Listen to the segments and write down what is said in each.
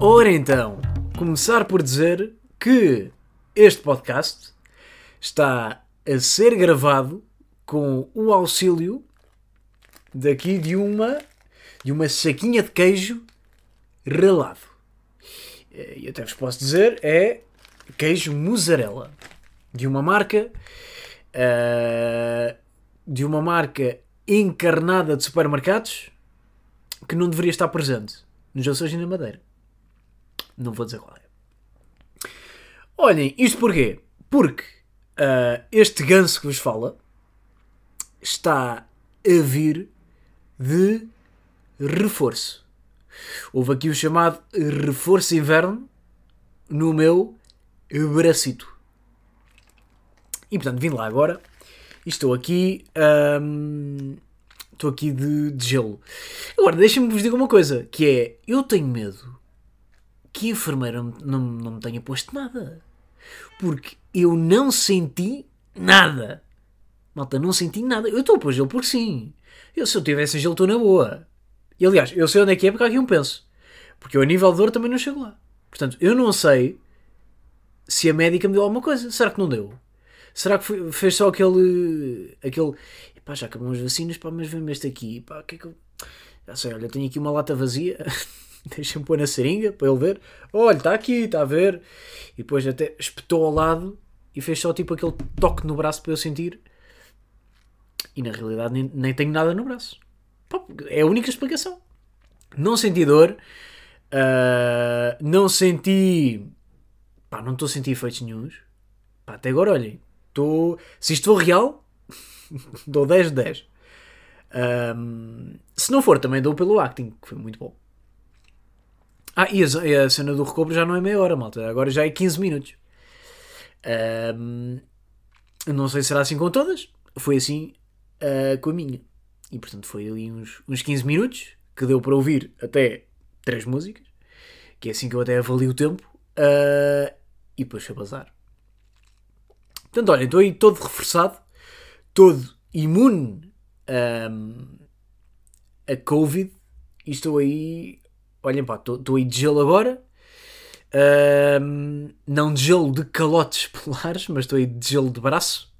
Ora então, começar por dizer que este podcast está a ser gravado com o auxílio daqui de uma de uma saquinha de queijo ralado. E até vos posso dizer, é queijo mussarela de uma marca uh, de uma marca encarnada de supermercados que não deveria estar presente nos Açores e na Madeira. Não vou dizer qual é. Olhem, isto porquê? Porque uh, este ganso que vos fala está a vir de reforço. Houve aqui o chamado reforço inverno no meu bracito. E portanto vim lá agora e estou aqui. Estou aqui de, de gelo. Agora, deixem-me vos dizer uma coisa: que é, eu tenho medo que a enfermeira não, não, me tenha posto nada. Porque eu não senti nada. Malta, não senti nada. Eu estou a pôr gelo porque sim. Eu, se eu tivesse gelo, estou na boa. E aliás, eu sei onde é que é porque há aqui um penso. Porque eu a nível de dor também não chego lá. Portanto, eu não sei se a médica me deu alguma coisa. Será que não deu? Será que foi, fez só aquele. aquele. Pá, já acabam as vacinas, pá, mas vem-me este aqui. Pá, que é que eu. Já sei, olha, tenho aqui uma lata vazia. Deixa-me pôr na seringa para ele ver. Olha, está aqui, está a ver. E depois até espetou ao lado e fez só tipo aquele toque no braço para eu sentir. E na realidade nem, nem tenho nada no braço. É a única explicação. Não senti dor. Uh, não senti. Pá, não estou a sentir efeitos nenhums. Pá, até agora, olhem. Estou. Se isto for real, dou 10 de 10. Um, se não for, também dou pelo acting, que foi muito bom. Ah, e a, a cena do recobro já não é meia hora, malta. Agora já é 15 minutos. Um, não sei se será assim com todas. Foi assim uh, com a minha. E portanto foi ali uns, uns 15 minutos que deu para ouvir até três músicas. Que é assim que eu até avalio o tempo. Uh, e depois foi bazar. Portanto, olha, estou aí todo reforçado, todo imune um, a Covid. E estou aí olhem pá, estou aí de gelo agora. Não de gelo de calotes polares, mas estou aí de gelo de braço.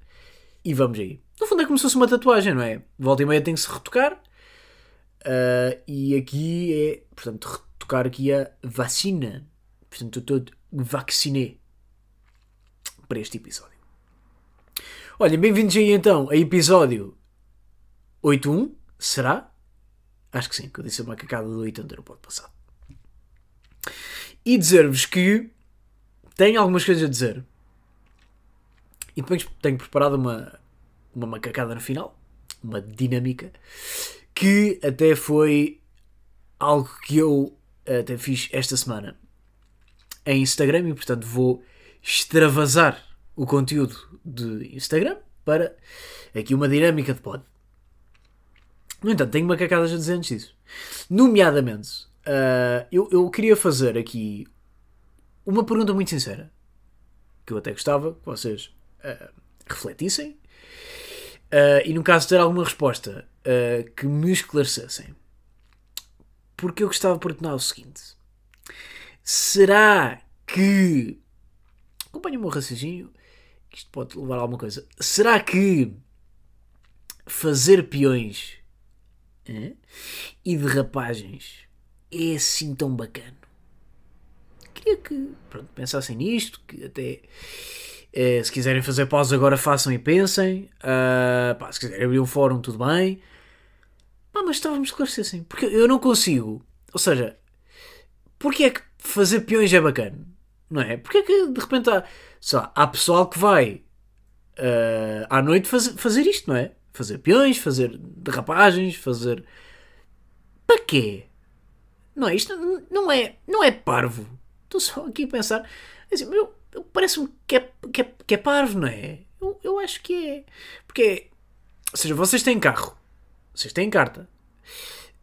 E vamos aí. No fundo é como se fosse uma tatuagem, não é? Volta e meia tem que se retocar. Uh, e aqui é, portanto, retocar aqui a vacina. Portanto, estou todo vaciné para este episódio. Olha, bem-vindos aí então a episódio 81, será? Acho que sim, que eu disse a macacada do 80 no pode passar. E dizer-vos que tenho algumas coisas a dizer. E depois tenho preparado uma, uma macacada no final, uma dinâmica, que até foi algo que eu até fiz esta semana em Instagram e portanto vou extravasar o conteúdo de Instagram para aqui uma dinâmica de pod. No entanto, tenho macacadas a dizer antes disso. Nomeadamente, uh, eu, eu queria fazer aqui uma pergunta muito sincera. Que eu até gostava que vocês uh, refletissem. Uh, e no caso ter alguma resposta que me esclarecessem. Porque eu gostava de perguntar o seguinte: será que. Acompanha o meu raciocínio, que isto pode levar a alguma coisa. Será que fazer peões e de rapagens é assim tão bacana. Queria que pronto, pensassem nisto, que até eh, se quiserem fazer pausa agora façam e pensem. Uh, pá, se quiserem abrir um fórum, tudo bem. Pá, mas estávamos a esclarecessem. Porque eu não consigo. Ou seja, porque é que fazer peões é bacana? Não é? Porque é que de repente há, lá, há pessoal que vai uh, à noite faz, fazer isto, não é? Fazer peões, fazer derrapagens, fazer. Para quê? Não é? Isto não é, não é parvo. Estou só aqui a pensar. Assim, eu, eu Parece-me que é, que, é, que é parvo, não é? Eu, eu acho que é. Porque é. Ou seja, vocês têm carro. Vocês têm carta.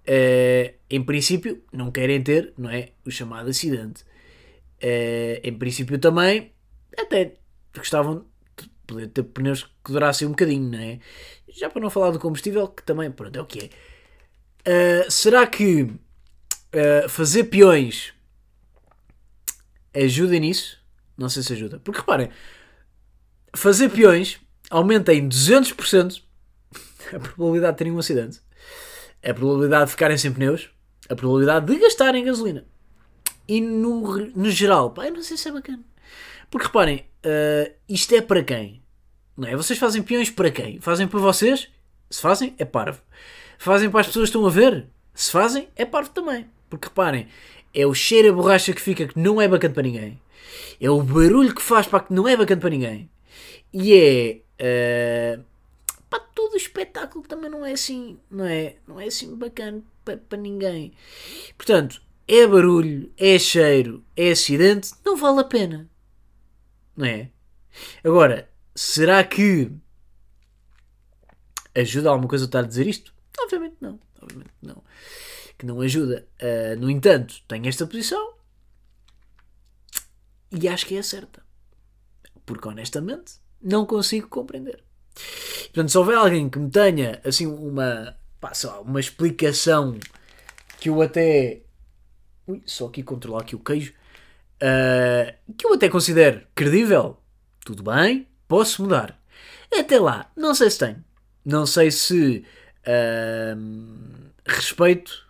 Uh, em princípio, não querem ter, não é? O chamado acidente. Uh, em princípio, também, até gostavam poder ter pneus que durassem um bocadinho, não é? Já para não falar do combustível, que também, pronto, é o que é. Uh, será que uh, fazer peões ajuda nisso? Não sei se ajuda. Porque reparem, fazer peões aumenta em 200% a probabilidade de terem um acidente, a probabilidade de ficarem sem pneus, a probabilidade de gastarem gasolina. E no, no geral, pá, eu não sei se é bacana. Porque reparem, uh, isto é para quem? Não é? Vocês fazem peões para quem? Fazem para vocês? Se fazem, é parvo. Fazem para as pessoas que estão a ver? Se fazem, é parvo também. Porque reparem, é o cheiro a borracha que fica que não é bacana para ninguém. É o barulho que faz para que não é bacana para ninguém. E é. Uh, pá, todo o espetáculo também não é assim. Não é, não é assim bacana para, para ninguém. Portanto, é barulho, é cheiro, é acidente, não vale a pena. Não é? Agora, será que ajuda alguma coisa a estar a dizer isto? Obviamente não. Obviamente não. Que não ajuda. Uh, no entanto, tenho esta posição e acho que é certa. Porque honestamente não consigo compreender. Portanto, se houver alguém que me tenha assim uma, pá, uma explicação que eu até. Ui, só aqui controlar aqui o queijo. Uh, que eu até considero credível, tudo bem, posso mudar. Até lá, não sei se tenho. Não sei se uh, respeito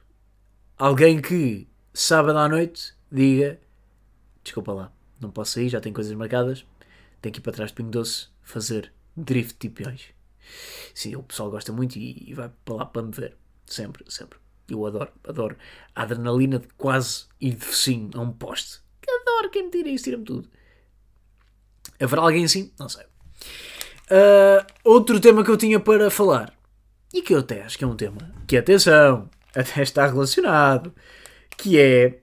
alguém que sábado à noite diga desculpa lá, não posso sair, já tenho coisas marcadas, tenho que ir para trás de Pingo Doce fazer drift de peões. Sim, o pessoal gosta muito e, e vai para lá para me ver. Sempre, sempre. Eu adoro, adoro a adrenalina de quase ir de focinho a um poste. Que adoro, quem me tira isso, tira-me tudo. Haverá alguém assim? Não sei. Uh, outro tema que eu tinha para falar, e que eu até acho que é um tema que, atenção, até está relacionado, que é.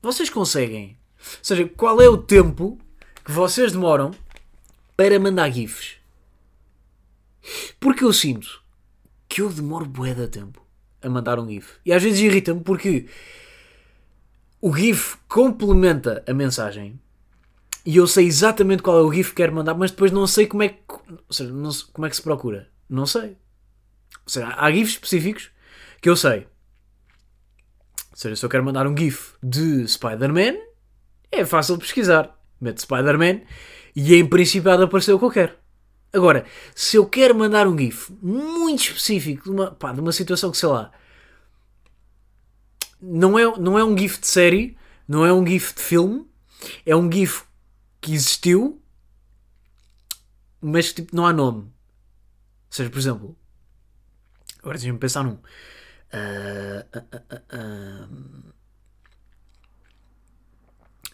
Vocês conseguem. Ou seja, qual é o tempo que vocês demoram para mandar GIFs? Porque eu sinto que eu demoro bué de tempo a mandar um GIF. E às vezes irrita-me porque o GIF complementa a mensagem e eu sei exatamente qual é o GIF que quero mandar, mas depois não sei como é que, ou seja, não, como é que se procura. Não sei. Ou seja, há GIFs específicos que eu sei. Ou seja, se eu quero mandar um GIF de Spider-Man, é fácil pesquisar. Mete Spider-Man e em princípio há de aparecer o que eu quero. Agora, se eu quero mandar um GIF muito específico de uma, pá, de uma situação que sei lá, não é, não é um GIF de série, não é um GIF de filme, é um GIF que existiu, mas tipo, não há nome. Ou seja, por exemplo, agora deixa-me pensar num. Uh, uh, uh,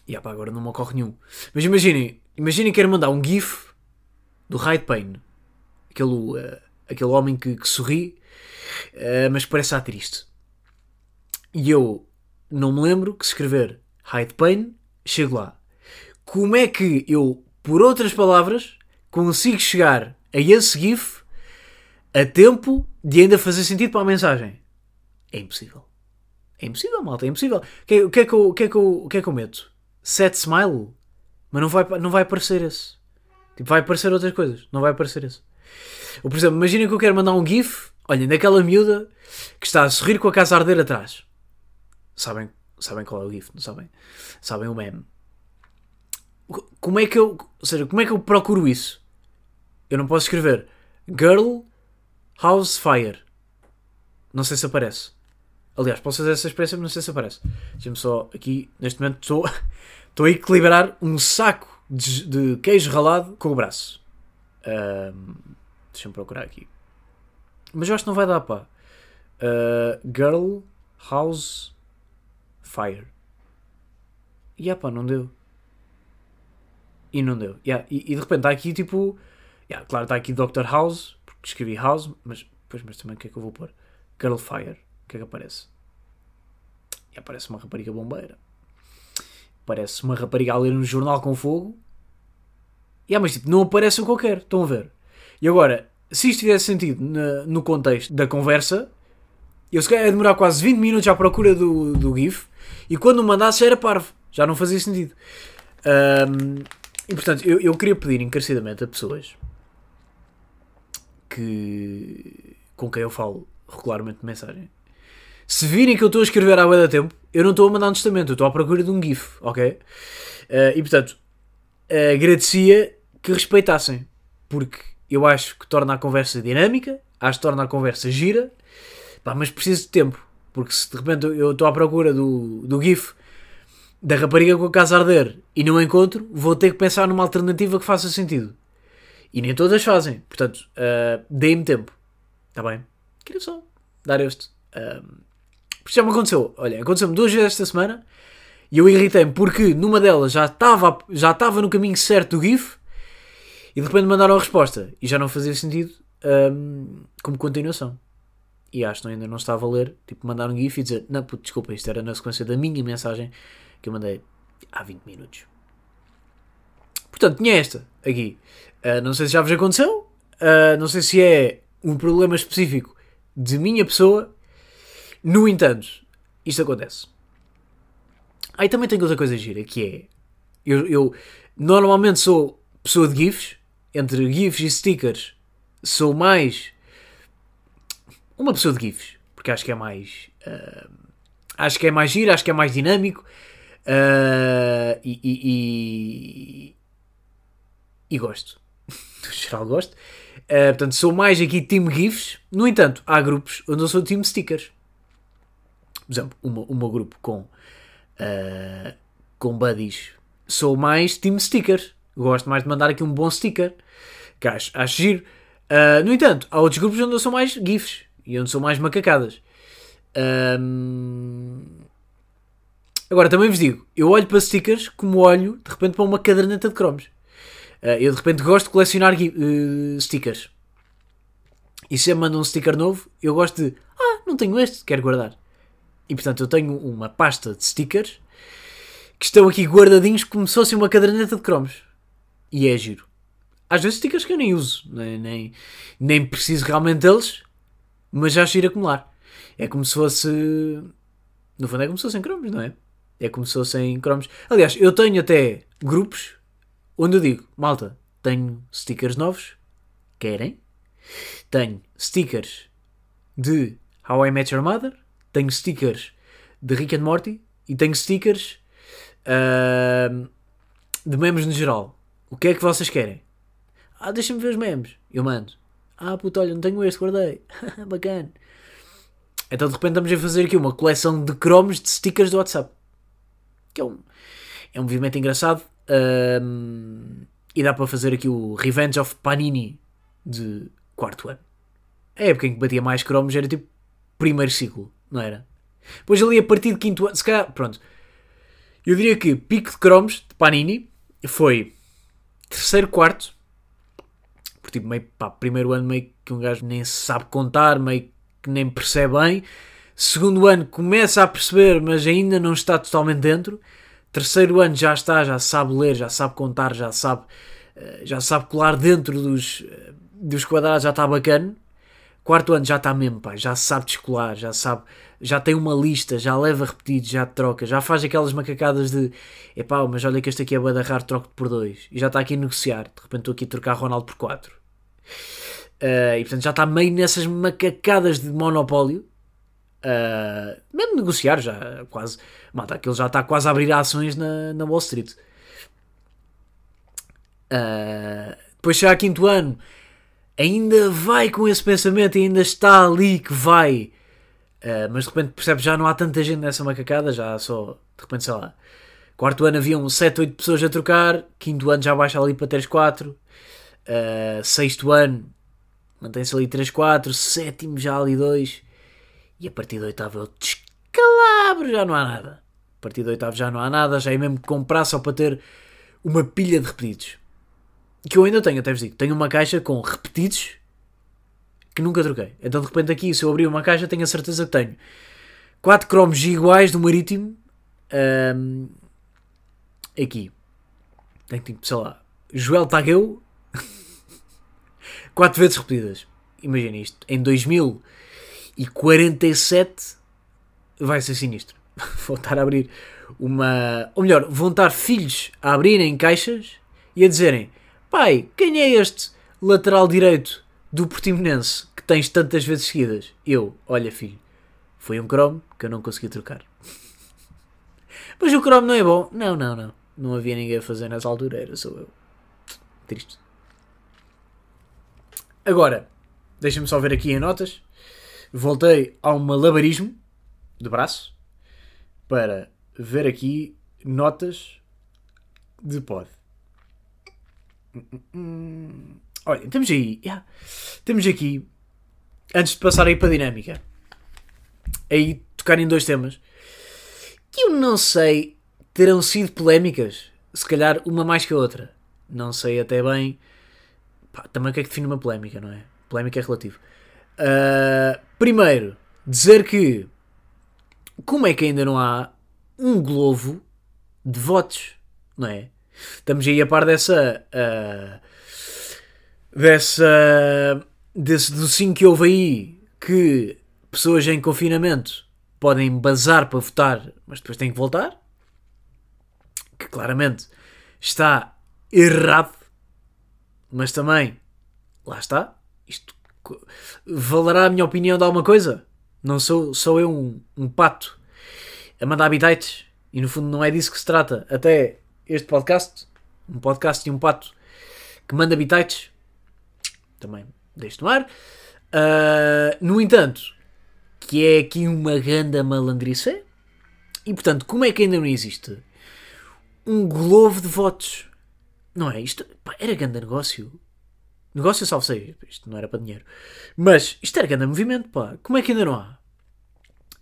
e agora não me ocorre nenhum. Mas imaginem, imaginem que mandar um GIF do Hyde Payne. Aquele, uh, aquele homem que, que sorri, uh, mas parece estar triste. E eu não me lembro que escrever Hyde Payne, chego lá. Como é que eu, por outras palavras, consigo chegar a esse GIF a tempo de ainda fazer sentido para a mensagem? É impossível. É impossível, malta, é impossível. O que, que, é que, eu, que, é que, eu, que é que eu meto? Set smile? Mas não vai, não vai aparecer esse. Tipo, vai aparecer outras coisas, não vai aparecer isso. Ou, por exemplo, imaginem que eu quero mandar um GIF, olhem, daquela miúda que está a sorrir com a casa a arder atrás. Sabem, sabem qual é o GIF, não sabem? Sabem o meme. Como é que eu, ou seja, como é que eu procuro isso? Eu não posso escrever Girl House Fire. Não sei se aparece. Aliás, posso fazer essa expressão, mas não sei se aparece. Deixa-me só aqui, neste momento estou, estou a equilibrar um saco de, de queijo ralado com o braço. Um, Deixa-me procurar aqui. Mas eu acho que não vai dar, pá. Uh, Girl House Fire. E yeah, pá, não deu. E não deu. Yeah, e, e, de repente está aqui tipo. Yeah, claro, está aqui Dr. House, porque escrevi House, mas, pois, mas também o que é que eu vou pôr? Girl Fire. O que é que aparece? E aparece uma rapariga bombeira. Parece uma rapariga a ler um jornal com fogo Yeah, mas tipo, não aparece o que eu quero, estão a ver? E agora, se isto tivesse sentido na, no contexto da conversa, eu se calhar ia demorar quase 20 minutos à procura do, do GIF e quando o mandasse era parvo, já não fazia sentido. Um, e portanto, eu, eu queria pedir encarecidamente a pessoas que com quem eu falo regularmente de mensagem se virem que eu estou a escrever há da tempo, eu não estou a mandar um testamento, eu estou à procura de um GIF, ok? Uh, e portanto, uh, agradecia que respeitassem, porque eu acho que torna a conversa dinâmica, acho que torna a conversa gira, pá, mas preciso de tempo, porque se de repente eu estou à procura do, do GIF da rapariga com a casa a arder e não encontro, vou ter que pensar numa alternativa que faça sentido. E nem todas fazem, portanto, uh, deem-me tempo, está bem? Queria só dar este. Uh, porque já me aconteceu, olha, aconteceu-me duas vezes esta semana e eu irritei-me porque numa delas já estava já estava no caminho certo do GIF e de repente mandaram a resposta e já não fazia sentido um, como continuação. E acho que ainda não estava a ler, tipo, mandar um GIF e dizer: Não, puto, desculpa, isto era na sequência da minha mensagem que eu mandei há 20 minutos. Portanto, tinha esta aqui. Uh, não sei se já vos aconteceu, uh, não sei se é um problema específico de minha pessoa no entanto, isto acontece. Aí também tenho outra coisa gira, que é... Eu, eu normalmente sou pessoa de GIFs. Entre GIFs e stickers, sou mais... Uma pessoa de GIFs. Porque acho que é mais... Uh, acho que é mais gira, acho que é mais dinâmico. Uh, e, e, e, e, gosto. No geral gosto. Uh, portanto, sou mais aqui time GIFs. No entanto, há grupos onde eu sou time stickers por exemplo, o meu grupo com, uh, com buddies, sou mais team stickers. Gosto mais de mandar aqui um bom sticker, que acho, acho giro. Uh, no entanto, há outros grupos onde eu sou mais GIFs e onde sou mais macacadas. Um... Agora, também vos digo, eu olho para stickers como olho, de repente, para uma caderneta de cromos. Uh, eu, de repente, gosto de colecionar uh, stickers. E se eu mando um sticker novo, eu gosto de... Ah, não tenho este, quero guardar. E portanto eu tenho uma pasta de stickers que estão aqui guardadinhos como se fosse uma caderneta de cromos. E é giro. Às vezes stickers que eu nem uso, nem, nem, nem preciso realmente deles, mas já giro acumular. É como se fosse. No fundo é como se fossem cromos, não é? É como se fossem cromos. Aliás, eu tenho até grupos onde eu digo, malta, tenho stickers novos, querem? Tenho stickers de How I Met Your Mother, tenho stickers de Rick and Morty e tenho stickers uh, de memes no geral. O que é que vocês querem? Ah, deixa-me ver os memes. Eu mando. Ah, puto, olha, não tenho este, guardei. Bacana. Então de repente estamos a fazer aqui uma coleção de cromos de stickers do WhatsApp. Que é um, é um movimento engraçado. E dá para fazer aqui o Revenge of Panini de quarto ano. A época em que batia mais cromos era tipo primeiro ciclo não era? Depois ali a partir de quinto ano, se calhar, pronto. Eu diria que pico de cromos de Panini foi terceiro, quarto. Porque tipo, meio, pá, primeiro ano meio que um gajo nem sabe contar, meio que nem percebe bem. Segundo ano começa a perceber, mas ainda não está totalmente dentro. Terceiro ano já está, já sabe ler, já sabe contar, já sabe, eh, já sabe colar dentro dos, eh, dos quadrados, já está bacana. Quarto ano já está mesmo, pá, já sabe descolar, já sabe, já tem uma lista, já leva repetido, já troca, já faz aquelas macacadas de epá, mas olha que este aqui é bada raro, troco por dois e já está aqui a negociar. De repente estou aqui a trocar Ronaldo por quatro. Uh, e portanto já está meio nessas macacadas de monopólio. Uh, mesmo negociar já quase. Mata, aquilo já está quase a abrir ações na, na Wall Street. Uh, depois chega a quinto ano ainda vai com esse pensamento e ainda está ali que vai. Uh, mas de repente percebe já não há tanta gente nessa macacada, já só, de repente, sei lá, quarto ano haviam 7, 8 pessoas a trocar, quinto ano já baixa ali para 3, 4, uh, sexto ano mantém-se ali 3, 4, sétimo já ali 2, e a partir do oitavo o descalabro, já não há nada. A partir do oitavo já não há nada, já é mesmo comprar só para ter uma pilha de repetidos que eu ainda tenho, até vos digo, tenho uma caixa com repetidos que nunca troquei. Então de repente aqui, se eu abrir uma caixa, tenho a certeza que tenho 4 cromos iguais do Marítimo. Um, aqui. Tenho tipo, sei lá, Joel Tagueu. 4 vezes repetidas. Imagina isto. Em 2047 vai ser sinistro. Vou estar a abrir uma. Ou melhor, vão estar filhos a abrirem caixas e a dizerem Pai, quem é este lateral direito do Portimonense que tens tantas vezes seguidas? Eu, olha filho, Foi um Chrome que eu não consegui trocar. Mas o Chrome não é bom. Não, não, não. Não havia ninguém a fazer nessa altura, era só eu. Triste. Agora, deixa-me só ver aqui em notas. Voltei ao malabarismo de braço para ver aqui notas de pod. Olha, temos aí. Yeah, temos aqui. Antes de passar aí para a dinâmica. Aí tocar em dois temas. Que eu não sei. Terão sido polémicas. Se calhar uma mais que a outra. Não sei até bem. Pá, também o que é que define uma polémica, não é? Polémica é relativo. Uh, primeiro, dizer que. Como é que ainda não há um globo de votos, não é? Estamos aí a par dessa. Uh, dessa. desse docinho que houve aí que pessoas em confinamento podem bazar para votar, mas depois têm que voltar. Que claramente está errado, mas também lá está. Isto valerá a minha opinião de alguma coisa? Não sou, sou eu um, um pato a mandar habitats e no fundo não é disso que se trata. Até este podcast, um podcast de um pato que manda habitats, também deixo no ar. Uh, no entanto, que é aqui uma grande malandrice. E portanto, como é que ainda não existe um globo de votos? Não é? Isto pá, era grande negócio. Negócio salvo seja. Isto não era para dinheiro. Mas isto era grande movimento, pá. Como é que ainda não há?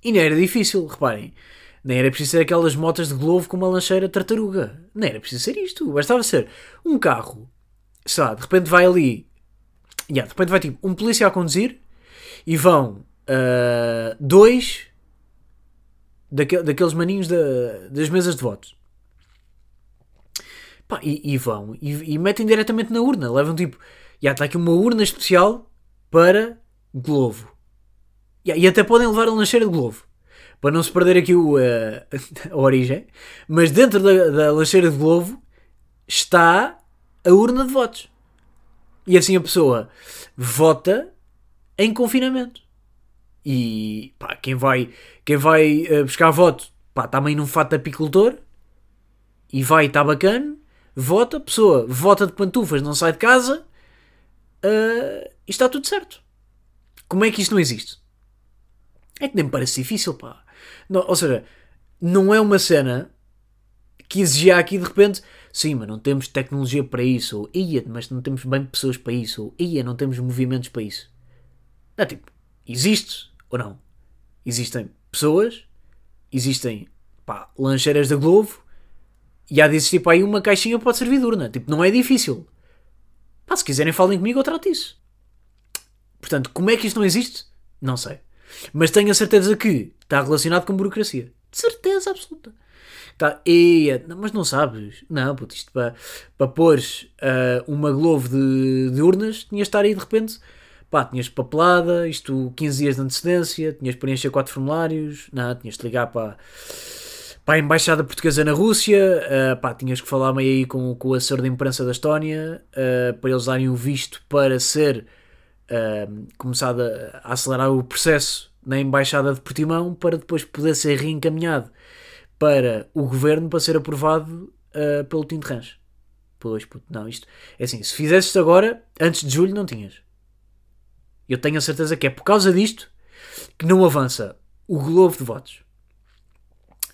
E não era difícil, reparem. Nem era preciso ser aquelas motas de globo com uma lancheira tartaruga. Nem era preciso ser isto. Bastava ser um carro. Sei de repente vai ali. Yeah, de repente vai tipo um polícia a conduzir e vão uh, dois daquel, daqueles maninhos da, das mesas de votos. Pá, e, e, vão e, e, metem diretamente na urna. Levam tipo. Yeah, está aqui uma urna especial para Globo. Yeah, e até podem levar a lancheira de Globo para não se perder aqui o, uh, a origem, mas dentro da, da lancheira de Globo está a urna de votos. E assim a pessoa vota em confinamento. E pá, quem vai, quem vai uh, buscar voto pá, também num fato de apicultor e vai, está bacana, vota, pessoa vota de pantufas, não sai de casa uh, e está tudo certo. Como é que isto não existe? É que nem me parece difícil, pá. Não, ou seja, não é uma cena que exigia aqui de repente, sim, mas não temos tecnologia para isso, ou ia, mas não temos bem pessoas para isso, ou ia, não temos movimentos para isso. Não, tipo, existe ou não? Existem pessoas, existem pá, lancheiras da Globo, e há de existir para aí uma caixinha pode servir de urna. Tipo, não é difícil. Pá, se quiserem falem comigo, eu trato isso. Portanto, como é que isto não existe? Não sei. Mas tenho a certeza que está relacionado com burocracia. De certeza absoluta. Tá, e, mas não sabes. Não, puto, isto para, para pôres uh, uma Globo de, de urnas, tinhas de estar aí de repente. Pá, tinhas papelada, isto 15 dias de antecedência, tinhas de preencher 4 formulários, não, tinhas de ligar para, para a Embaixada Portuguesa na Rússia, uh, pá, tinhas que falar meio aí com, com o assessor de imprensa da Estónia, uh, para eles darem o visto para ser uh, começado a, a, acelerar o processo na Embaixada de Portimão para depois poder ser reencaminhado para o governo para ser aprovado uh, pelo Tinto Ranch. Pois, puto, não, isto é assim, se fizesses agora, antes de julho não tinhas. Eu tenho a certeza que é por causa disto que não avança o globo de votos.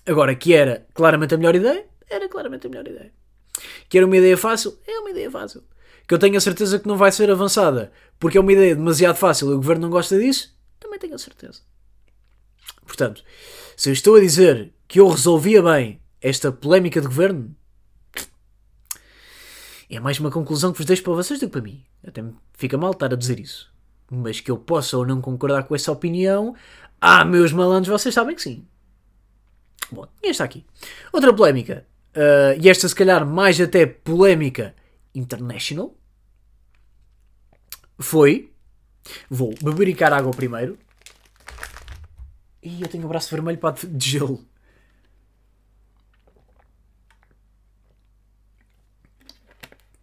Agora, que era claramente a melhor ideia, era claramente a melhor ideia. Que era uma ideia fácil, é uma ideia fácil que eu tenho a certeza que não vai ser avançada porque é uma ideia demasiado fácil e o governo não gosta disso, também tenho a certeza. Portanto, se eu estou a dizer que eu resolvia bem esta polémica de governo, é mais uma conclusão que vos deixo para vocês do que para mim. Até me fica mal estar a dizer isso. Mas que eu possa ou não concordar com essa opinião, ah, meus malandros, vocês sabem que sim. Bom, e esta aqui. Outra polémica, uh, e esta se calhar mais até polémica international, foi. Vou bebericar água primeiro. E eu tenho o braço vermelho para de gelo.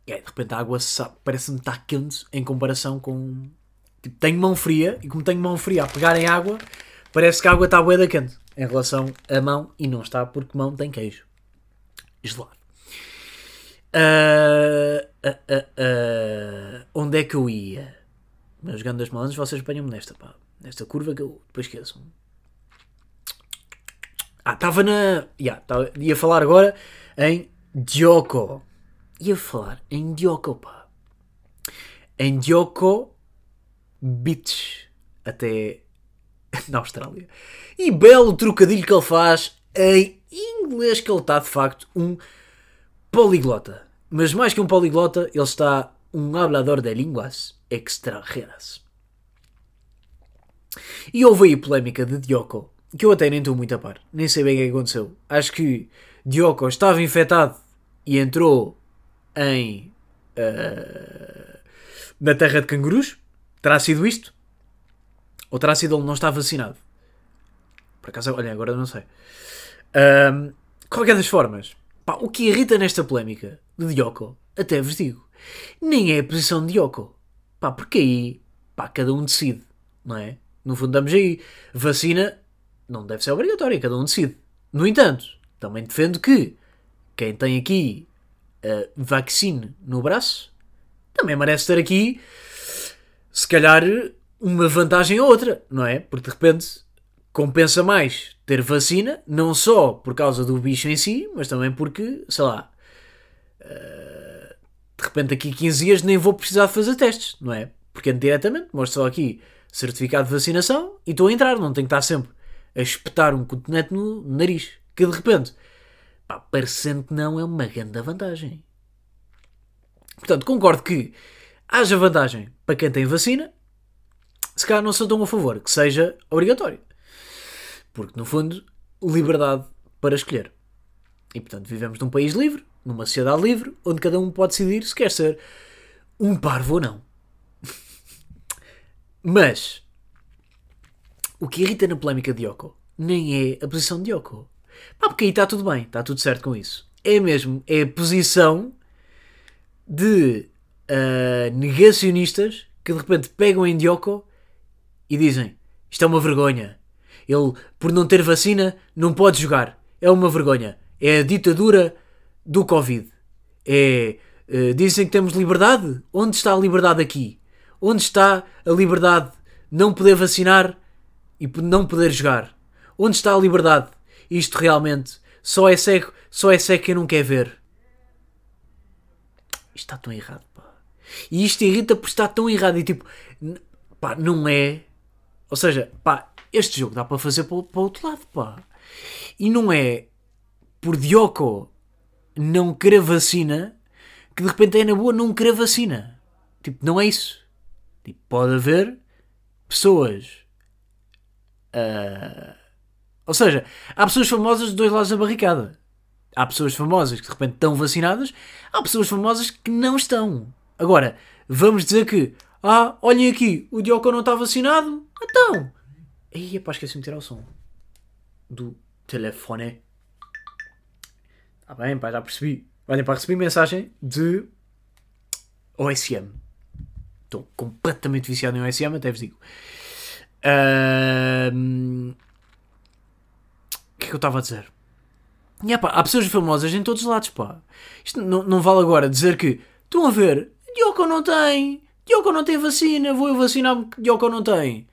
Aí, de repente a água parece-me estar quente em comparação com. Tipo, tenho mão fria e como tenho mão fria a pegar em água, parece que a água está bué da quente em relação à mão e não está porque mão tem queijo. Gelado. Ah, onde é que eu ia? Meus grandes malandros, vocês apanham-me nesta, pá. Nesta curva que eu depois esqueço. Ah, estava na. Yeah, tava, ia falar agora em Dioko. Ia falar em Dioko, pá. Em Dioko Beach. Até na Austrália. E belo trocadilho que ele faz em inglês, que ele está de facto um poliglota. Mas mais que um poliglota, ele está um hablador de línguas extranjeras. E houve aí polémica de Dioko, que eu até nem estou muito a par, nem sei bem o que aconteceu. Acho que Dioko estava infectado e entrou em. Uh, na terra de cangurus. Terá sido isto? Ou terá sido ele não está vacinado? Por acaso, olha, agora não sei. Um, qualquer das formas, pá, o que irrita nesta polémica de Dioko, até vos digo, nem é a posição de Dioko. Pá, porque aí, pá, cada um decide, não é? No fundo, damos aí. Vacina não deve ser obrigatória, cada um decide. No entanto, também defendo que quem tem aqui a vacina no braço também merece ter aqui, se calhar, uma vantagem ou outra, não é? Porque de repente compensa mais ter vacina, não só por causa do bicho em si, mas também porque, sei lá, eh, de repente aqui 15 dias nem vou precisar de fazer testes, não é? Porque diretamente mostro só aqui certificado de vacinação e estou a entrar, não tenho que estar sempre a espetar um cotonete no nariz. Que de repente, pá, parecendo que não, é uma grande vantagem. Portanto, concordo que haja vantagem para quem tem vacina, se calhar não sou tão a favor que seja obrigatório. Porque, no fundo, liberdade para escolher. E, portanto, vivemos num país livre, numa sociedade livre, onde cada um pode decidir se quer ser um parvo ou não. Mas, o que irrita na polémica de Yoko nem é a posição de Yoko. Pá, porque aí está tudo bem, está tudo certo com isso. É mesmo, é a posição de uh, negacionistas que de repente pegam em Dioko e dizem isto é uma vergonha. Ele, por não ter vacina, não pode jogar. É uma vergonha. É a ditadura do Covid. É, uh, dizem que temos liberdade. Onde está a liberdade aqui? Onde está a liberdade de não poder vacinar e não poder jogar? Onde está a liberdade? Isto realmente só é cego, só é cego quem não quer ver. Isto está tão errado, pá. E isto irrita porque está tão errado. E tipo, pá, não é. Ou seja, pá, este jogo dá para fazer para, para outro lado, pá. E não é por Dioco não querer vacina que de repente é na boa não querer vacina. Tipo, não é isso. Tipo, pode haver pessoas. Uh... Ou seja, há pessoas famosas de dois lados da barricada. Há pessoas famosas que de repente estão vacinadas, há pessoas famosas que não estão. Agora, vamos dizer que, ah, olhem aqui, o Dioco não está vacinado, então. Aí, pá, esqueci-me de tirar o som do telefone. Está bem, pá, já percebi. Olhem, pá, recebi mensagem de OSM. Estou completamente viciado em OSM, até vos digo. O que é que eu estava a dizer? E, pá, há pessoas famosas em todos os lados, pá. Isto não, não vale agora dizer que estão a ver, Diogo não tem, Diogo não tem vacina, vou eu vacinar-me que Diogo não tem.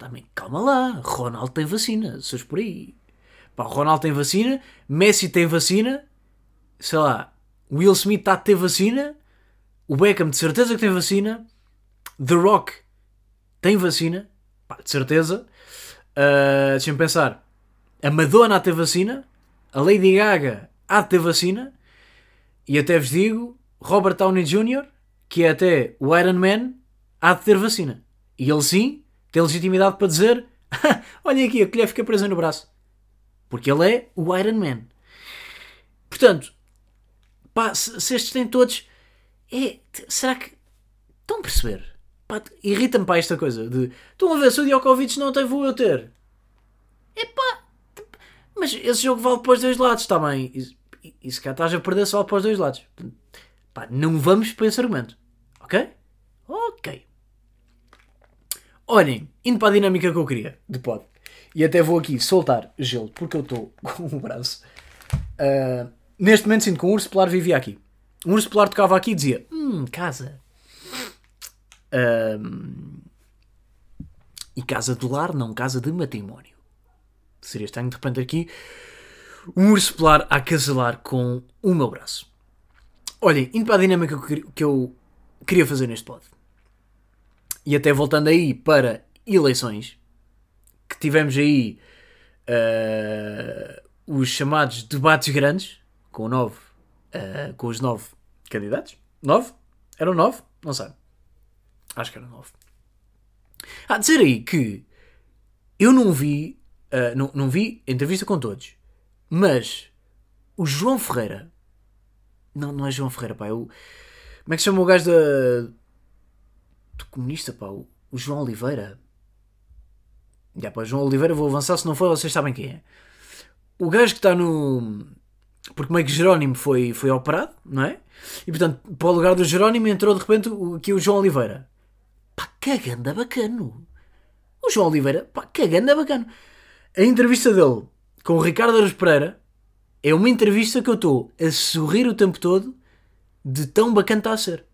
Também, calma lá, Ronaldo tem vacina, seus por aí. Pá, Ronaldo tem vacina, Messi tem vacina, sei lá, Will Smith está a ter vacina, o Beckham de certeza que tem vacina, The Rock tem vacina, pá, de certeza. Uh, Deixa-me pensar. A Madonna a ter vacina, a Lady Gaga há de ter vacina e até vos digo, Robert Downey Jr., que é até o Iron Man, há de ter vacina. E ele sim tem legitimidade para dizer: olhem aqui, a colher fica presa no braço. Porque ele é o Iron Man. Portanto, pá, se, se estes têm todos. É, será que. Estão a perceber? Irrita-me para esta coisa de. Estão a ver, se o Djokovic não tem, vou eu ter. Epá, mas esse jogo vale para os dois lados, está bem. E, e se cá estás a perder só para os dois lados. Pá, não vamos para esse argumento. Ok? Olhem, indo para a dinâmica que eu queria de pod. e até vou aqui soltar gelo porque eu estou com o braço. Uh, neste momento sinto que um urso polar vivia aqui. Um urso polar tocava aqui e dizia: Hum, casa. Uh, e casa de lar, não casa de matrimónio. Seria estranho de repente aqui um urso polar a casalar com o meu braço. Olhem, indo para a dinâmica que eu queria fazer neste pod. E até voltando aí para eleições, que tivemos aí uh, os chamados debates grandes, com nove, uh, com os nove candidatos. Nove? Eram nove? Não sei. Acho que eram nove. Há de dizer aí que eu não vi, uh, não, não vi entrevista com todos, mas o João Ferreira, não, não é João Ferreira, pá, é o, como é que se chama o gajo da, do comunista, pá, o, João Oliveira. Já, pá, João Oliveira, vou avançar, se não for, vocês sabem quem é. O gajo que está no. Porque meio que Jerónimo foi, foi operado, não é? E portanto, para o lugar do Jerónimo entrou de repente aqui o João Oliveira. Pá, caganda bacano. O João Oliveira, pá, caganda bacano. A entrevista dele com o Ricardo Aros Pereira é uma entrevista que eu estou a sorrir o tempo todo de tão bacana está a ser.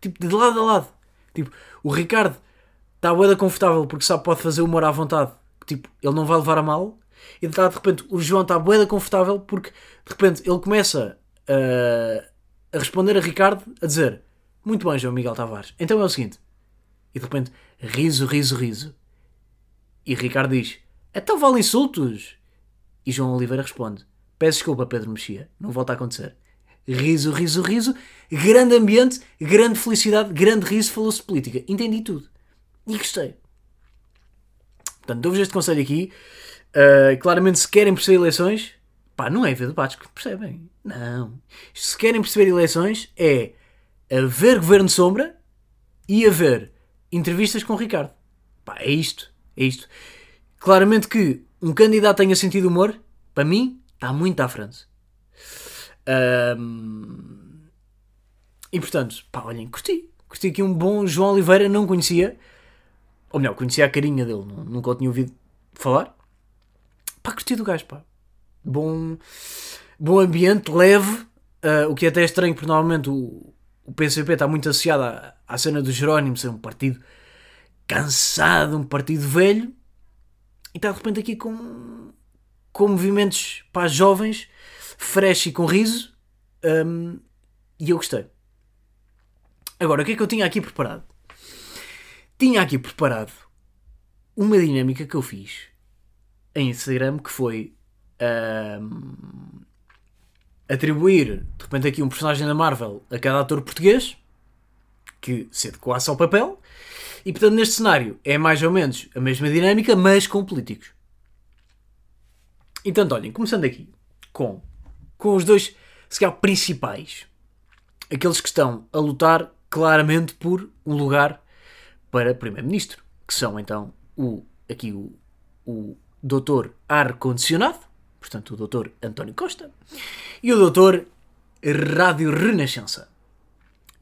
Tipo, de lado a lado. Tipo, o Ricardo está boeda confortável porque sabe pode fazer humor à vontade. Tipo, ele não vai levar a mal. E de repente o João está boeda confortável porque de repente ele começa a, a responder a Ricardo a dizer muito bem, João Miguel Tavares. Então é o seguinte. E de repente, riso, riso, riso. E Ricardo diz: Então vale insultos? E João Oliveira responde: Peço desculpa, Pedro Mexia, não volta a acontecer. Riso, riso, riso, grande ambiente, grande felicidade, grande riso, falou-se de política. Entendi tudo. E gostei. Portanto, dou-vos este conselho aqui. Uh, claramente, se querem perceber eleições, pá, não é ver debates que percebem. Não. Se querem perceber eleições, é haver governo de sombra e haver entrevistas com o Ricardo. Pá, é isto. É isto. Claramente que um candidato tenha sentido humor, para mim, está muito à frente. Um, e portanto, pá, olhem, curti. Curti aqui um bom João Oliveira, não conhecia. Ou melhor, conhecia a carinha dele, nunca o tinha ouvido falar. Pá, curti do gajo, pá. Bom, bom ambiente, leve. Uh, o que é até é estranho, porque normalmente o, o PCP está muito associado à, à cena do Jerónimo ser um partido cansado, um partido velho. E está de repente aqui com, com movimentos para jovens, fresh e com riso. Um, e eu gostei. Agora, o que é que eu tinha aqui preparado? Tinha aqui preparado uma dinâmica que eu fiz em Instagram que foi um, atribuir de repente aqui um personagem da Marvel a cada ator português que se adequasse ao papel e portanto neste cenário é mais ou menos a mesma dinâmica mas com políticos então olhem, começando aqui com, com os dois se calhar principais aqueles que estão a lutar claramente por um lugar para primeiro-ministro que são então o aqui o, o doutor ar-condicionado portanto o doutor António Costa, e o doutor Rádio Renascença,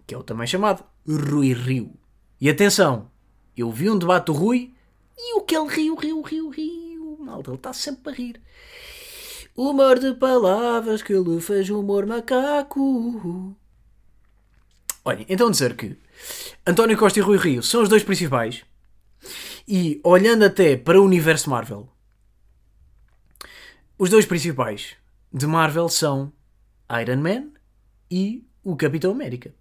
que é o também chamado Rui Rio. E atenção, eu vi um debate do Rui e o que ele riu, riu, riu, riu. Malta, ele está sempre a rir. Humor de palavras que ele fez humor macaco. Olhem, então dizer que António Costa e Rui Rio são os dois principais. E olhando até para o universo Marvel, os dois principais de Marvel são Iron Man e o Capitão América.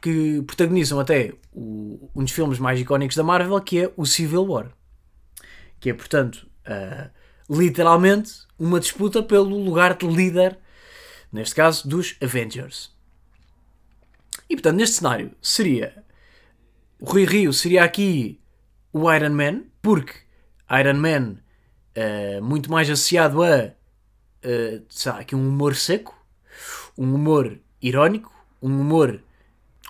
Que protagonizam até o, um dos filmes mais icónicos da Marvel, que é o Civil War. Que é, portanto, uh, literalmente uma disputa pelo lugar de líder, neste caso, dos Avengers. E, portanto, neste cenário seria. O Rui Rio seria aqui o Iron Man, porque Iron Man uh, muito mais associado a uh, sabe, aqui um humor seco, um humor irónico, um humor,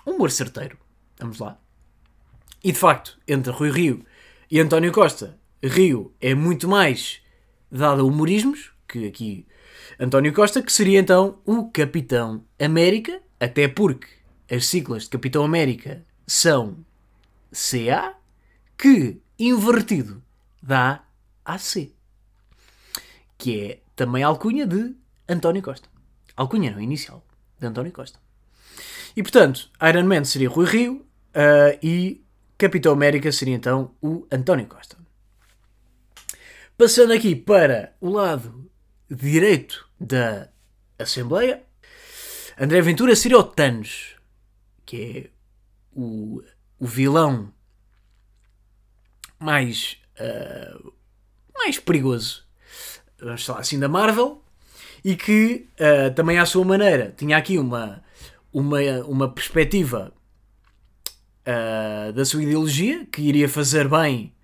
um humor certeiro. Vamos lá. E de facto, entre Rui Rio e António Costa, Rio é muito mais dado a humorismos, que aqui António Costa, que seria então o Capitão América, até porque as siglas de Capitão América são CA, que invertido dá AC, que é também alcunha de António Costa. Alcunha não, inicial, de António Costa. E portanto, Iron Man seria Rui Rio uh, e Capitão América seria então o António Costa. Passando aqui para o lado direito da Assembleia, André Ventura seria o Thanos, que é o, o vilão mais, uh, mais perigoso, vamos falar assim, da Marvel, e que uh, também à sua maneira tinha aqui uma, uma, uma perspectiva uh, da sua ideologia que iria fazer bem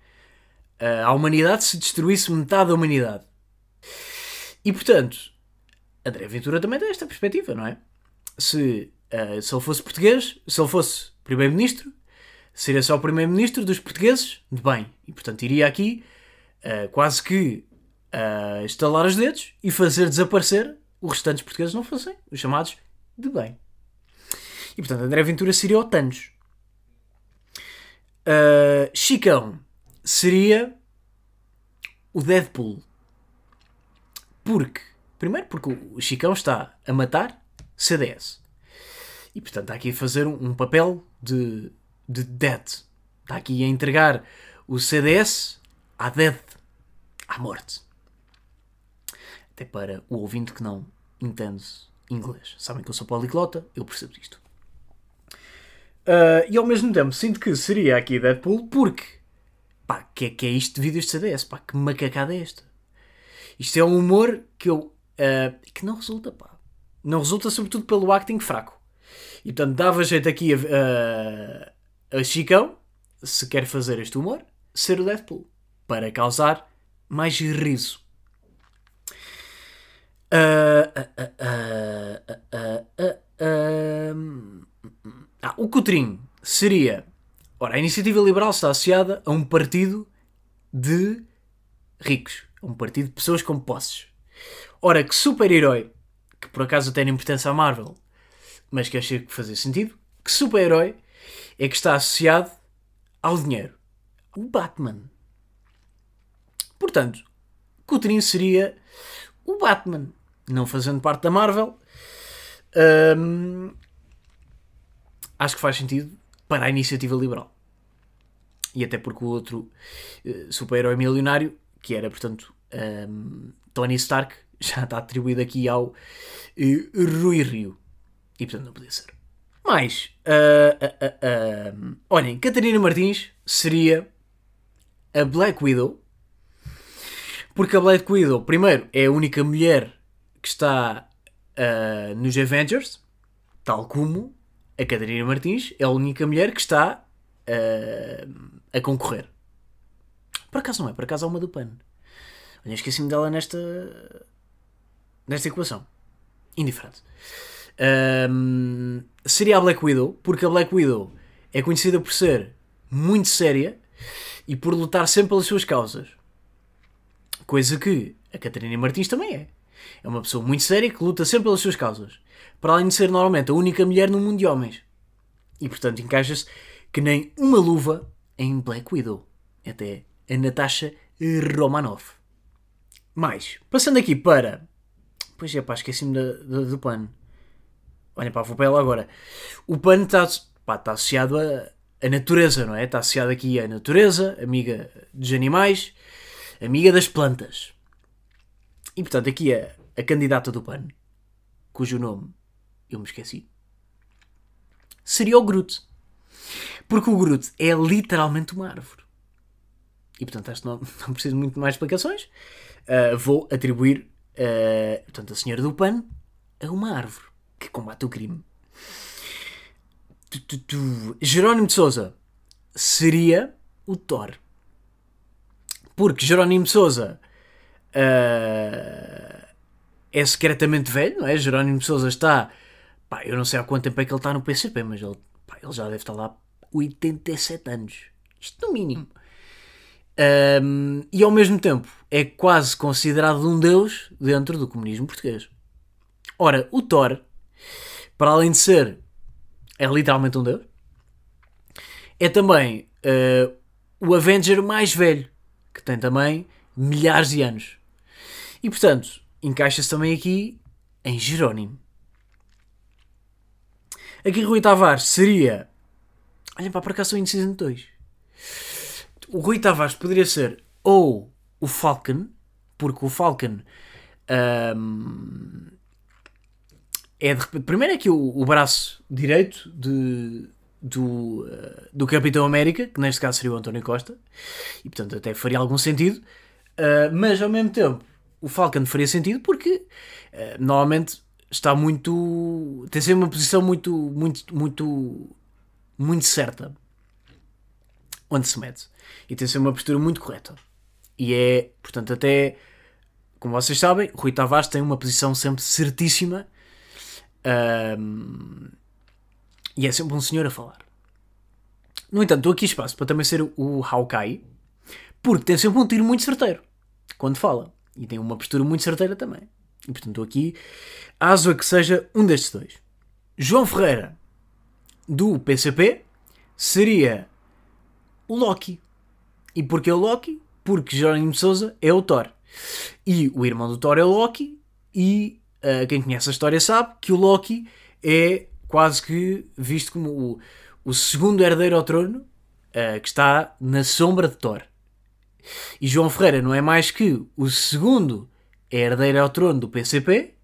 à humanidade se destruísse metade da humanidade. E portanto, André Ventura também tem esta perspectiva, não é? Se, uh, se ele fosse português, se ele fosse primeiro-ministro, seria só o primeiro-ministro dos portugueses de bem. E portanto iria aqui quase que estalar os dedos e fazer desaparecer os restantes portugueses não fossem os chamados de bem. E portanto André Ventura seria o Thanos. Uh, Chicão seria o Deadpool. Porque, primeiro, porque o Chicão está a matar CDS. E portanto está aqui a fazer um, um papel de, de Dead. Está aqui a entregar o CDS à Dead, à morte. Até para o ouvinte que não entende inglês. Sabem que eu sou poliglota, eu percebo isto. Uh, e ao mesmo tempo sinto que seria aqui Deadpool porque pá, que é, que é isto de vídeos de CDS? Pá, que macacada é esta? Isto é um humor que eu uh, que não resulta, pá. Não resulta sobretudo pelo acting fraco. E portanto dava jeito aqui a, a, a Chicão, se quer fazer este humor, ser o Deadpool. Para causar mais riso. Uh, ah, o Coutrinho seria. Ora, a Iniciativa Liberal está associada a um partido de ricos. Um partido de pessoas com posses. Ora, que super-herói, que por acaso tem importância à Marvel, mas que achei que fazia sentido, que super-herói é que está associado ao dinheiro? O Batman. Portanto, Coutrinho seria o Batman. Não fazendo parte da Marvel. Um, acho que faz sentido para a iniciativa liberal. E até porque o outro uh, super-herói milionário, que era, portanto, um, ehm, Tony Stark, já está atribuído aqui ao uh, Rui Rio. E, portanto, não podia ser. Mas, uh, olhem, Catarina Martins seria a Black Widow. Porque a Black Widow, primeiro, é a única mulher que está nos Avengers, tal como a Catarina Martins é a única mulher que está uh, a concorrer. Por acaso não é, por acaso há uma do PAN. Olha, esqueci-me dela nesta. nesta equação. Indiferente. Um, seria a Black Widow, porque a Black Widow é conhecida por ser muito séria e por lutar sempre pelas suas causas. Coisa que a Catarina Martins também é. É uma pessoa muito séria que luta sempre pelas suas causas para além de ser normalmente a única mulher no mundo de homens. E portanto encaixa-se que nem uma luva em Black Widow. Até a Natasha Romanoff. Mais, passando aqui para. Pois é, pá, esqueci-me do pano. Olha, pá, vou para ela agora. O pano está, está associado a natureza, não é? Está associado aqui à natureza, amiga dos animais, amiga das plantas. E portanto, aqui a, a candidata do pano, cujo nome eu me esqueci. Seria o Groot. Porque o Groot é literalmente uma árvore. E portanto, acho que não, não preciso muito mais explicações. Uh, vou atribuir uh, portanto, a Senhora do Pano a uma árvore que combate o crime. Tu, tu, tu. Jerónimo de Souza seria o Thor. Porque Jerónimo de Souza uh, é secretamente velho, não é? Jerónimo de Souza está Pá, eu não sei há quanto tempo é que ele está no PCP, mas ele, pá, ele já deve estar lá 87 anos. Isto no mínimo. Um, e ao mesmo tempo é quase considerado um deus dentro do comunismo português. Ora, o Thor, para além de ser, é literalmente um deus, é também uh, o Avenger mais velho, que tem também milhares de anos. E portanto, encaixa-se também aqui em Jerónimo. Aqui Rui Tavares seria. Olha, para por acaso sou indeciso 2. O Rui Tavares poderia ser ou o Falcon, porque o Falcon um, é de. Primeiro é que o, o braço direito de, do, uh, do Capitão América, que neste caso seria o António Costa, e portanto até faria algum sentido, uh, mas ao mesmo tempo o Falcon faria sentido porque uh, normalmente está muito. tem sempre uma posição muito, muito, muito, muito certa onde se mete e tem sempre uma postura muito correta. E é, portanto, até como vocês sabem, Rui Tavares tem uma posição sempre certíssima um, e é sempre um senhor a falar. No entanto, dou aqui espaço para também ser o Hawkeye, porque tem sempre um tiro muito certeiro quando fala. E tem uma postura muito certeira também. E portanto, estou aqui, aso a que seja um destes dois. João Ferreira, do PCP, seria o Loki. E porquê o Loki? Porque Jerónimo Souza é o Thor. E o irmão do Thor é o Loki. E uh, quem conhece a história sabe que o Loki é quase que visto como o, o segundo herdeiro ao trono uh, que está na sombra de Thor. E João Ferreira não é mais que o segundo herdeiro ao trono do PCP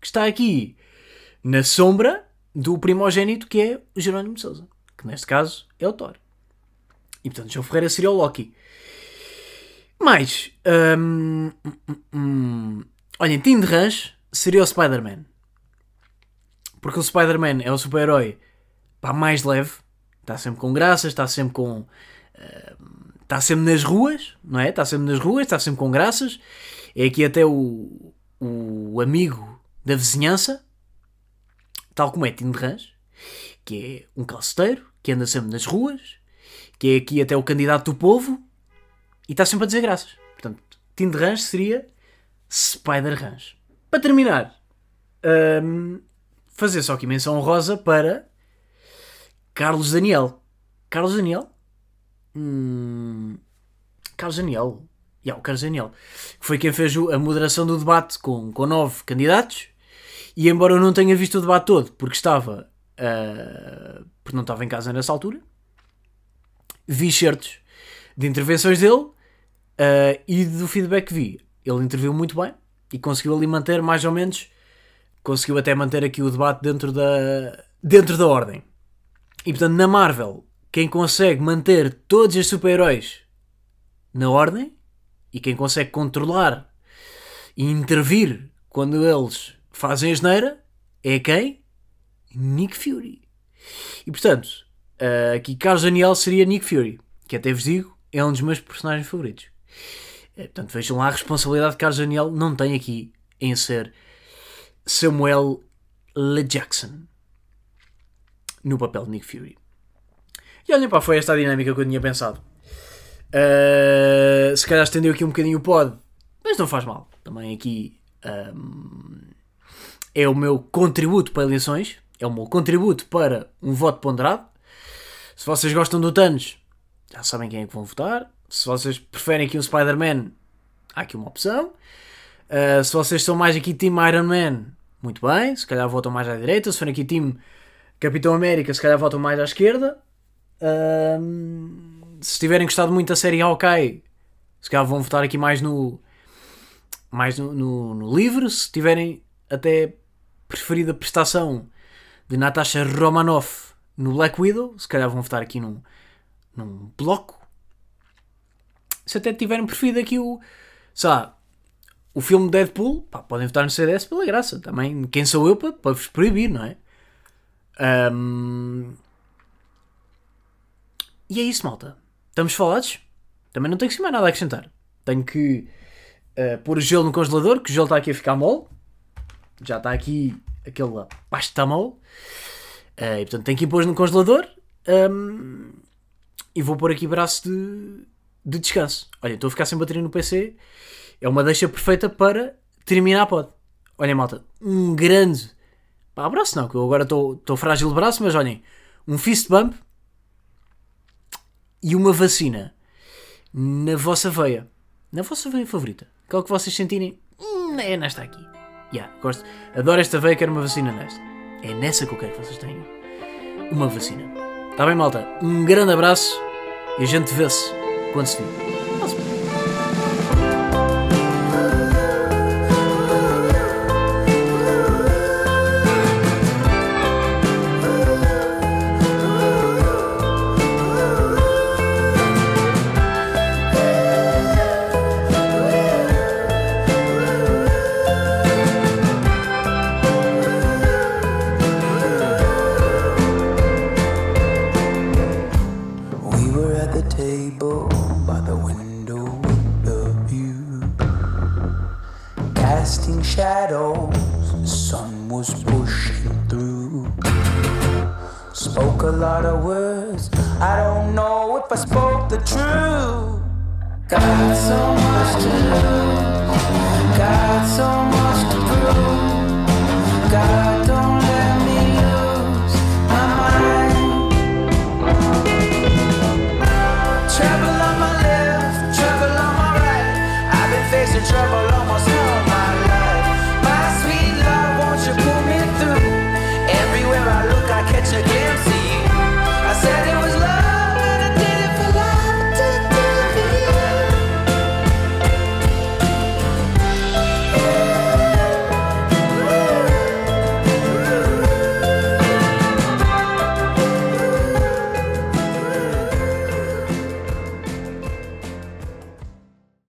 que está aqui na sombra do primogênito que é o Jerónimo de Souza, que neste caso é o Thor. E portanto, João Ferreira seria o Loki. Mais, hum, hum, hum, olhem, Tim Ranch seria o Spider-Man. Porque o Spider-Man é o super-herói mais leve, está sempre com graças, está sempre com. Uh, está sempre nas ruas, não é? Está sempre nas ruas, está sempre com graças. É aqui até o, o amigo da vizinhança, tal como é Tim de Rãs, que é um calceteiro, que anda sempre nas ruas, que é aqui até o candidato do povo e está sempre a dizer graças. Portanto, Tim de Rãs seria Spider Rãs. Para terminar, um, fazer só aqui menção rosa para Carlos Daniel. Carlos Daniel? Hum, Carlos Daniel. Yeah, o Carlos Daniel. Que foi quem fez a moderação do debate com, com nove candidatos. E embora eu não tenha visto o debate todo, porque estava. Uh, porque não estava em casa nessa altura, vi certos de intervenções dele uh, e do feedback que vi. Ele interviu muito bem e conseguiu ali manter mais ou menos. Conseguiu até manter aqui o debate dentro da, dentro da ordem. E portanto, na Marvel, quem consegue manter todos os super-heróis na ordem e quem consegue controlar e intervir quando eles fazem a geneira é quem? Nick Fury. E portanto, uh, aqui Carlos Daniel seria Nick Fury, que até vos digo, é um dos meus personagens favoritos. Uh, portanto, vejam lá a responsabilidade que Carlos Daniel não tem aqui em ser Samuel L. Jackson no papel de Nick Fury. E olhem, pá, foi esta a dinâmica que eu tinha pensado. Uh, se calhar estendeu aqui um bocadinho o pod, mas não faz mal. Também aqui um, é o meu contributo para eleições, é o meu contributo para um voto ponderado. Se vocês gostam do Thanos, já sabem quem é que vão votar. Se vocês preferem aqui um Spider-Man, há aqui uma opção. Uh, se vocês são mais aqui Team Iron Man, muito bem, se calhar votam mais à direita. Se forem aqui Team Capitão América, se calhar votam mais à esquerda. Uh, se tiverem gostado muito da série Hawkeye, se calhar vão votar aqui mais no mais no, no, no livro. Se tiverem até preferido a prestação de Natasha Romanoff no Black Widow, se calhar vão votar aqui num, num bloco. Se até tiverem preferido aqui o, sabe, o filme Deadpool, pá, podem votar no CDS pela graça. Também, quem sou eu para, para vos proibir, não é? Um... E é isso, malta. Estamos falados? Também não tenho que ser mais nada a acrescentar. Tenho que uh, pôr o gelo no congelador, que o gelo está aqui a ficar mole. Já está aqui aquele pasta mole. Uh, e portanto tenho que pôr no congelador. Um... E vou pôr aqui braço de, de descanso. Olha, estou a ficar sem bateria no PC. É uma deixa perfeita para terminar a pod. Olha, malta, um grande Pá, abraço não, que eu agora estou frágil de braço, mas olhem, um fist bump e uma vacina na vossa veia. Na vossa veia favorita. Aquela que vocês sentirem. Hum, é nesta aqui. Yeah, gosto. Adoro esta veia, quero uma vacina nesta. É nessa que eu quero que vocês tenham. Uma vacina. Está bem, malta? Um grande abraço e a gente vê-se quando se vir.